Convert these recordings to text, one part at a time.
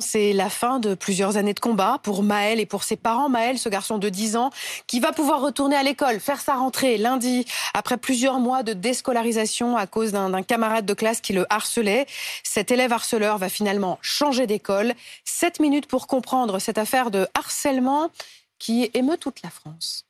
C'est la fin de plusieurs années de combat pour Maël et pour ses parents. Maël, ce garçon de 10 ans, qui va pouvoir retourner à l'école, faire sa rentrée lundi, après plusieurs mois de déscolarisation à cause d'un camarade de classe qui le harcelait. Cet élève harceleur va finalement changer d'école. Sept minutes pour comprendre cette affaire de harcèlement qui émeut toute la France.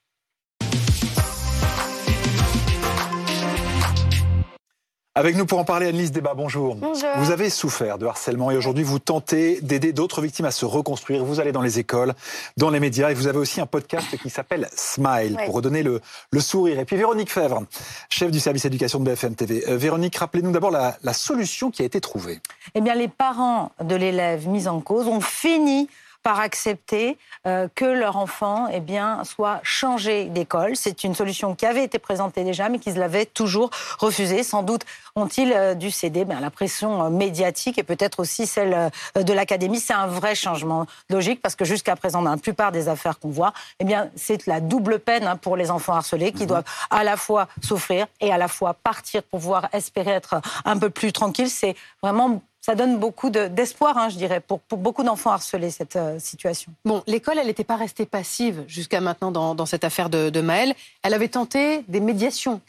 Avec nous pour en parler, Annelise Débat, bonjour. Bonjour. Vous avez souffert de harcèlement et aujourd'hui vous tentez d'aider d'autres victimes à se reconstruire. Vous allez dans les écoles, dans les médias et vous avez aussi un podcast qui s'appelle Smile pour redonner le, le sourire. Et puis Véronique Fèvre, chef du service éducation de BFM TV. Euh, Véronique, rappelez-nous d'abord la, la solution qui a été trouvée. eh bien, les parents de l'élève mis en cause ont fini par accepter euh, que leur enfant eh bien, soit changé d'école. C'est une solution qui avait été présentée déjà, mais qu'ils l'avaient toujours refusée. Sans doute ont-ils euh, dû céder ben, à la pression euh, médiatique et peut-être aussi celle euh, de l'académie. C'est un vrai changement logique parce que jusqu'à présent, dans la plupart des affaires qu'on voit, eh bien, c'est la double peine hein, pour les enfants harcelés qui doivent à la fois souffrir et à la fois partir pour pouvoir espérer être un peu plus tranquille. C'est vraiment ça donne beaucoup de- d'espoir, hein, je dirais, pour, pour beaucoup d'enfants harcelés, cette euh, situation. Bon, l'école, elle n'était pas restée passive jusqu'à maintenant dans, dans cette affaire de, de Maël. Elle avait tenté des médiations.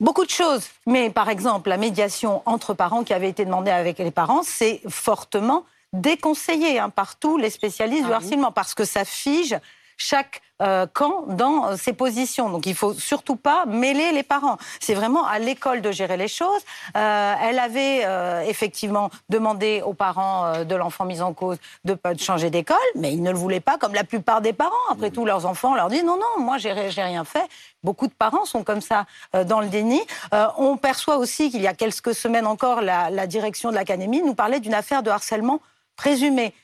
Beaucoup de choses, mais par exemple, la médiation entre parents qui avait été demandée avec les parents, c'est fortement déconseillé hein, par tous les spécialistes Ah du oui. harcèlement, parce que ça fige chaque euh, camp dans euh, ses positions. Donc il faut surtout pas mêler les parents. C'est vraiment à l'école de gérer les choses. Euh, elle avait euh, effectivement demandé aux parents euh, de l'enfant mis en cause de pas de changer d'école, mais ils ne le voulaient pas, comme la plupart des parents. Après tout, leurs enfants leur disent non, non, moi j'ai j'ai rien fait. Beaucoup de parents sont comme ça euh, dans le déni. Euh, on perçoit aussi qu'il y a quelques semaines encore, la, la direction de l'académie nous parlait d'une affaire de harcèlement présumé.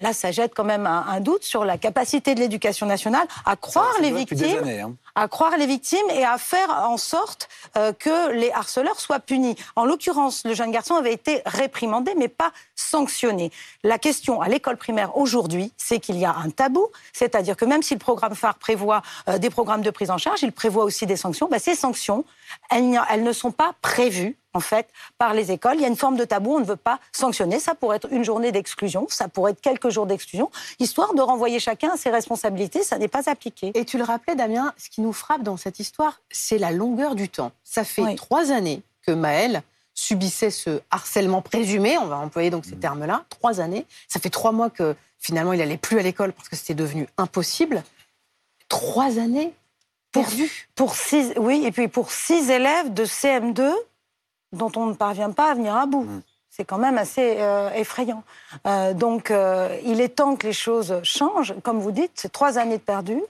Là, ça jette quand même un, un doute sur la capacité de l'éducation nationale à croire Ça les victimes années, hein. à croire les victimes et à faire en sorte euh, que les harceleurs soient punis. En l'occurrence, le jeune garçon avait été réprimandé, mais pas sanctionné. La question à l'école primaire aujourd'hui, c'est qu'il y a un tabou, c'est-à-dire que même si le programme phare prévoit euh, des programmes de prise en charge, il prévoit aussi des sanctions. Ben, ces sanctions, elles ne sont pas prévues en fait, par les écoles. Il y a une forme de tabou, on ne veut pas sanctionner. Ça pourrait être une journée d'exclusion, ça pourrait être quelques jours d'exclusion, histoire de renvoyer chacun à ses responsabilités. Ça n'est pas appliqué. Et tu le rappelais, Damien, ce qui nous frappe dans cette histoire, c'est la longueur du temps. Ça fait Oui. trois années que Maël subissait ce harcèlement présumé, on va employer donc ces termes-là, trois années. Ça fait trois mois que finalement il n'allait plus à l'école parce que c'était devenu impossible. Trois années perdues. Pour six, oui, et puis pour six élèves de CM2 dont on ne parvient pas à venir à bout. C'est quand même assez euh, effrayant. Euh, donc, euh, il est temps que les choses changent. Comme vous dites, c'est trois années de perdu.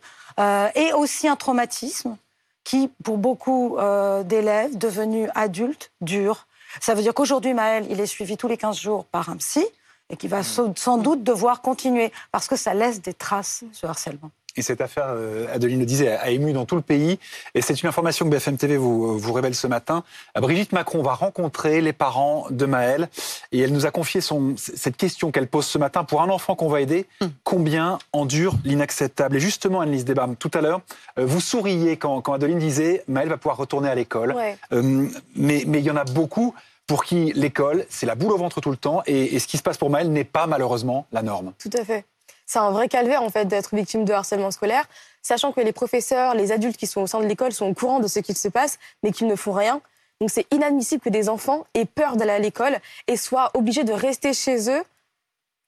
Et aussi un traumatisme qui, pour beaucoup d'élèves devenus adultes, dure. Ça veut dire qu'aujourd'hui, Maël, il est suivi tous les 15 jours par un psy et qui va sans- sans doute devoir continuer parce que ça laisse des traces, ce harcèlement. Et cette affaire, euh, Adeline le disait, a ému dans tout le pays. Et c'est une information que BFM TV vous, vous révèle ce matin. Euh, Brigitte Macron va rencontrer les parents de Maël. Et elle nous a confié son, cette question qu'elle pose ce matin. Pour un enfant qu'on va aider, combien endure l'inacceptable? Et justement, Annelise Debam, tout à l'heure, euh, vous souriez quand, quand Adeline disait Maël va pouvoir retourner à l'école. Ouais. Euh, mais mais il y en a beaucoup pour qui l'école, c'est la boule au ventre tout le temps. Et, et ce qui se passe pour Maël n'est pas malheureusement la norme. Tout à fait. C'est un vrai calvaire en fait d'être victime de harcèlement scolaire, sachant que les professeurs, les adultes qui sont au sein de l'école sont au courant de ce qu'il se passe, mais qu'ils ne font rien. Donc c'est inadmissible que des enfants aient peur d'aller à l'école et soient obligés de rester chez eux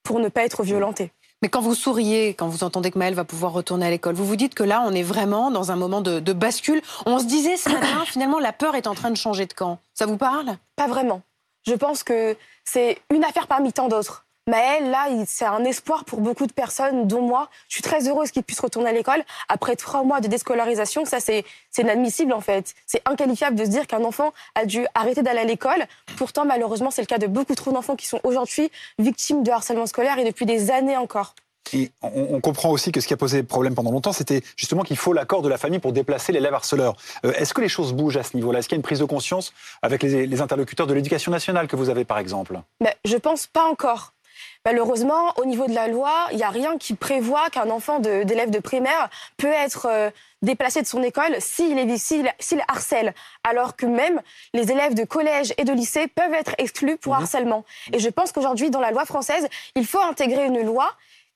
pour ne pas être violentés. Mais quand vous souriez, quand vous entendez que Maël va pouvoir retourner à l'école, vous vous dites que là, on est vraiment dans un moment de, de bascule. On se disait ce matin, finalement, la peur est en train de changer de camp. Ça vous parle? Pas vraiment. Je pense que c'est une affaire parmi tant d'autres. Maël, là, c'est un espoir pour beaucoup de personnes, dont moi. Je suis très heureuse qu'il puisse retourner à l'école après trois mois de déscolarisation. Ça, c'est inadmissible, en fait. C'est inqualifiable de se dire qu'un enfant a dû arrêter d'aller à l'école. Pourtant, malheureusement, c'est le cas de beaucoup trop d'enfants qui sont aujourd'hui victimes de harcèlement scolaire et depuis des années encore. Et on, comprend aussi que ce qui a posé problème pendant longtemps, c'était justement qu'il faut l'accord de la famille pour déplacer l'élève harceleur. Euh, Est-ce que les choses bougent à ce niveau-là? Est-ce qu'il y a une prise de conscience avec les, les interlocuteurs de l'éducation nationale que vous avez, par exemple? Mais je pense pas encore. Malheureusement, au niveau de la loi, il n'y a rien qui prévoit qu'un enfant d'élève de, primaire peut être euh, déplacé de son école s'il s'il harcèle, alors que même les élèves de collège et de lycée peuvent être exclus pour mhm. harcèlement. Et je pense qu'aujourd'hui, dans la loi française, il faut intégrer une loi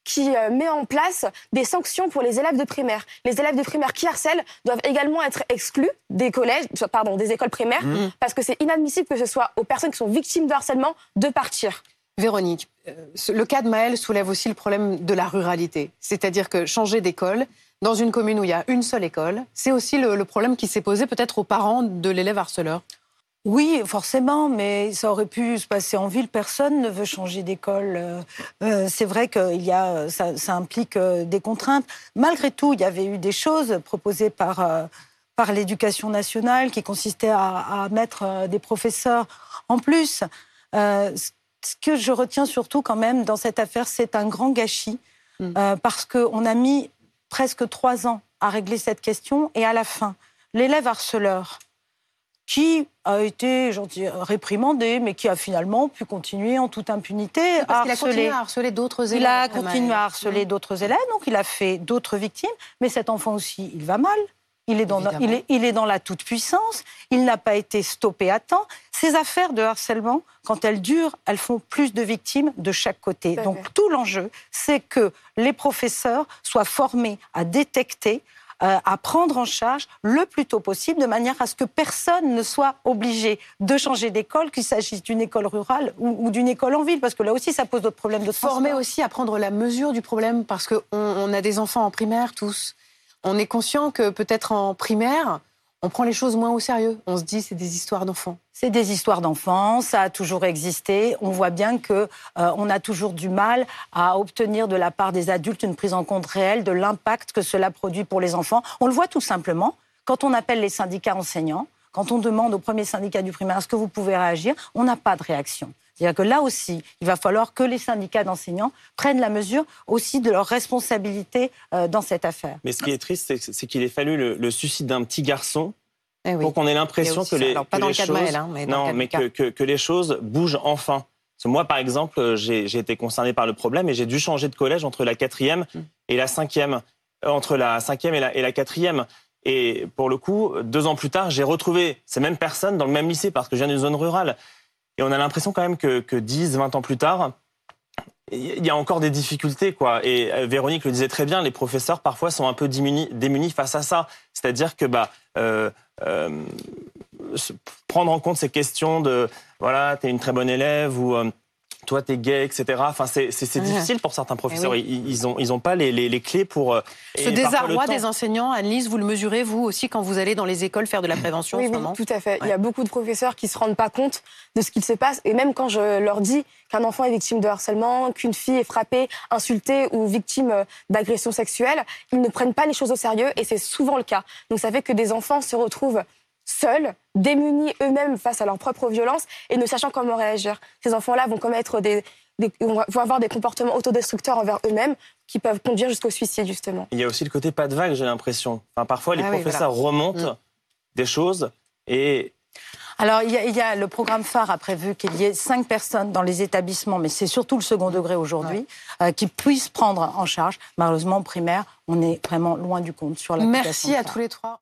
qui euh, met en place des sanctions pour les élèves de primaire. Les élèves de primaire qui harcèlent doivent également être exclus des collèges, pardon, des écoles primaires, mhm. parce que c'est inadmissible que ce soit aux personnes qui sont victimes de harcèlement de partir. Véronique, euh, le cas de Maël soulève aussi le problème de la ruralité. C'est-à-dire que changer d'école, dans une commune où il y a une seule école, c'est aussi le, problème qui s'est posé peut-être aux parents de l'élève harceleur. Oui, forcément, mais ça aurait pu se passer en ville. Personne ne veut changer d'école. Euh, euh, c'est vrai que y a, ça, implique des contraintes. Malgré tout, il y avait eu des choses proposées par, par l'éducation nationale qui consistaient à, mettre des professeurs en plus ce que je retiens surtout quand même dans cette affaire, c'est un grand gâchis, mm. euh, parce qu'on a mis presque trois ans à régler cette question, et à la fin, l'élève harceleur, qui a été réprimandé, mais qui a finalement pu continuer en toute impunité à harceler. Il a continué à harceler d'autres élèves. Il a continué à harceler d'autres élèves, donc il a fait d'autres victimes. Mais cet enfant aussi, il va mal. Il est, dans, il, est, dans la toute-puissance, il n'a pas été stoppé à temps. Ces affaires de harcèlement, quand elles durent, elles font plus de victimes de chaque côté. Donc tout l'enjeu, c'est que les professeurs soient formés à détecter, euh, à prendre en charge le plus tôt possible, de manière à ce que personne ne soit obligé de changer d'école, qu'il s'agisse d'une école rurale ou, d'une école en ville, parce que là aussi, ça pose d'autres problèmes de transport. Former aussi à prendre la mesure du problème, parce qu'on on a des enfants en primaire tous on est conscient que peut-être en primaire, on prend les choses moins au sérieux. On se dit c'est des histoires d'enfants. C'est des histoires d'enfants, ça a toujours existé. On voit bien que euh, on a toujours du mal à obtenir de la part des adultes une prise en compte réelle de l'impact que cela produit pour les enfants. On le voit tout simplement quand on appelle les syndicats enseignants, quand on demande au premier syndicat du primaire est-ce que vous pouvez réagir, on n'a pas de réaction. C'est-à-dire que là aussi, il va falloir que les syndicats d'enseignants prennent la mesure aussi de leur responsabilité euh, dans cette affaire. Mais ce qui est triste, c'est qu'il ait fallu le, suicide d'un petit garçon eh pour qu'on ait l'impression que, les, choses, non, mais que, les choses bougent enfin. moi, par exemple, j'ai été concerné par le problème et j'ai dû changer de collège entre la quatrième mm. et la cinquième, euh, entre la cinquième et la, et la quatrième. Et pour le coup, deux ans plus tard, j'ai retrouvé ces mêmes personnes dans le même lycée parce que je viens d'une zone rurale. Et on a l'impression quand même que, que 10, 20 ans plus tard, il y a encore des difficultés, quoi. Et euh, Véronique le disait très bien, les professeurs parfois sont un peu démunis, face à ça. C'est-à-dire que bah, euh, euh, prendre en compte ces questions de voilà, t'es une très bonne élève ou euh, toi t'es gay, etc. Enfin, c'est difficile pour certains professeurs. Eh ils, n'ont ils ont pas les, les, clés pour. Euh, Ce désarroi des enseignants, Annelise, vous le mesurez vous aussi quand vous allez dans les écoles faire de la prévention oui, en ce moment tout à fait. Il y a beaucoup de professeurs qui se rendent pas compte de ce qu'il se passe, et même quand je leur dis qu'un enfant est victime de harcèlement, qu'une fille est frappée, insultée ou victime euh, d'agression sexuelle, ils ne prennent pas les choses au sérieux, et c'est souvent le cas. Donc ça fait que des enfants se retrouvent seuls, démunis eux-mêmes face à leur propre violence et ne sachant comment réagir. Ces enfants-là vont commettre des, vont avoir des comportements autodestructeurs envers eux-mêmes qui peuvent conduire jusqu'au suicide, justement. Il y a aussi le côté pas de vague, j'ai l'impression. Enfin, parfois, les ah professeurs remontent mm. des choses et alors, il y, a, le programme phare a prévu qu'il y ait cinq personnes dans les établissements, mais c'est surtout le second degré aujourd'hui, euh, qui puissent prendre en charge. Malheureusement, primaire, on est vraiment loin du compte sur la Merci à tous les trois.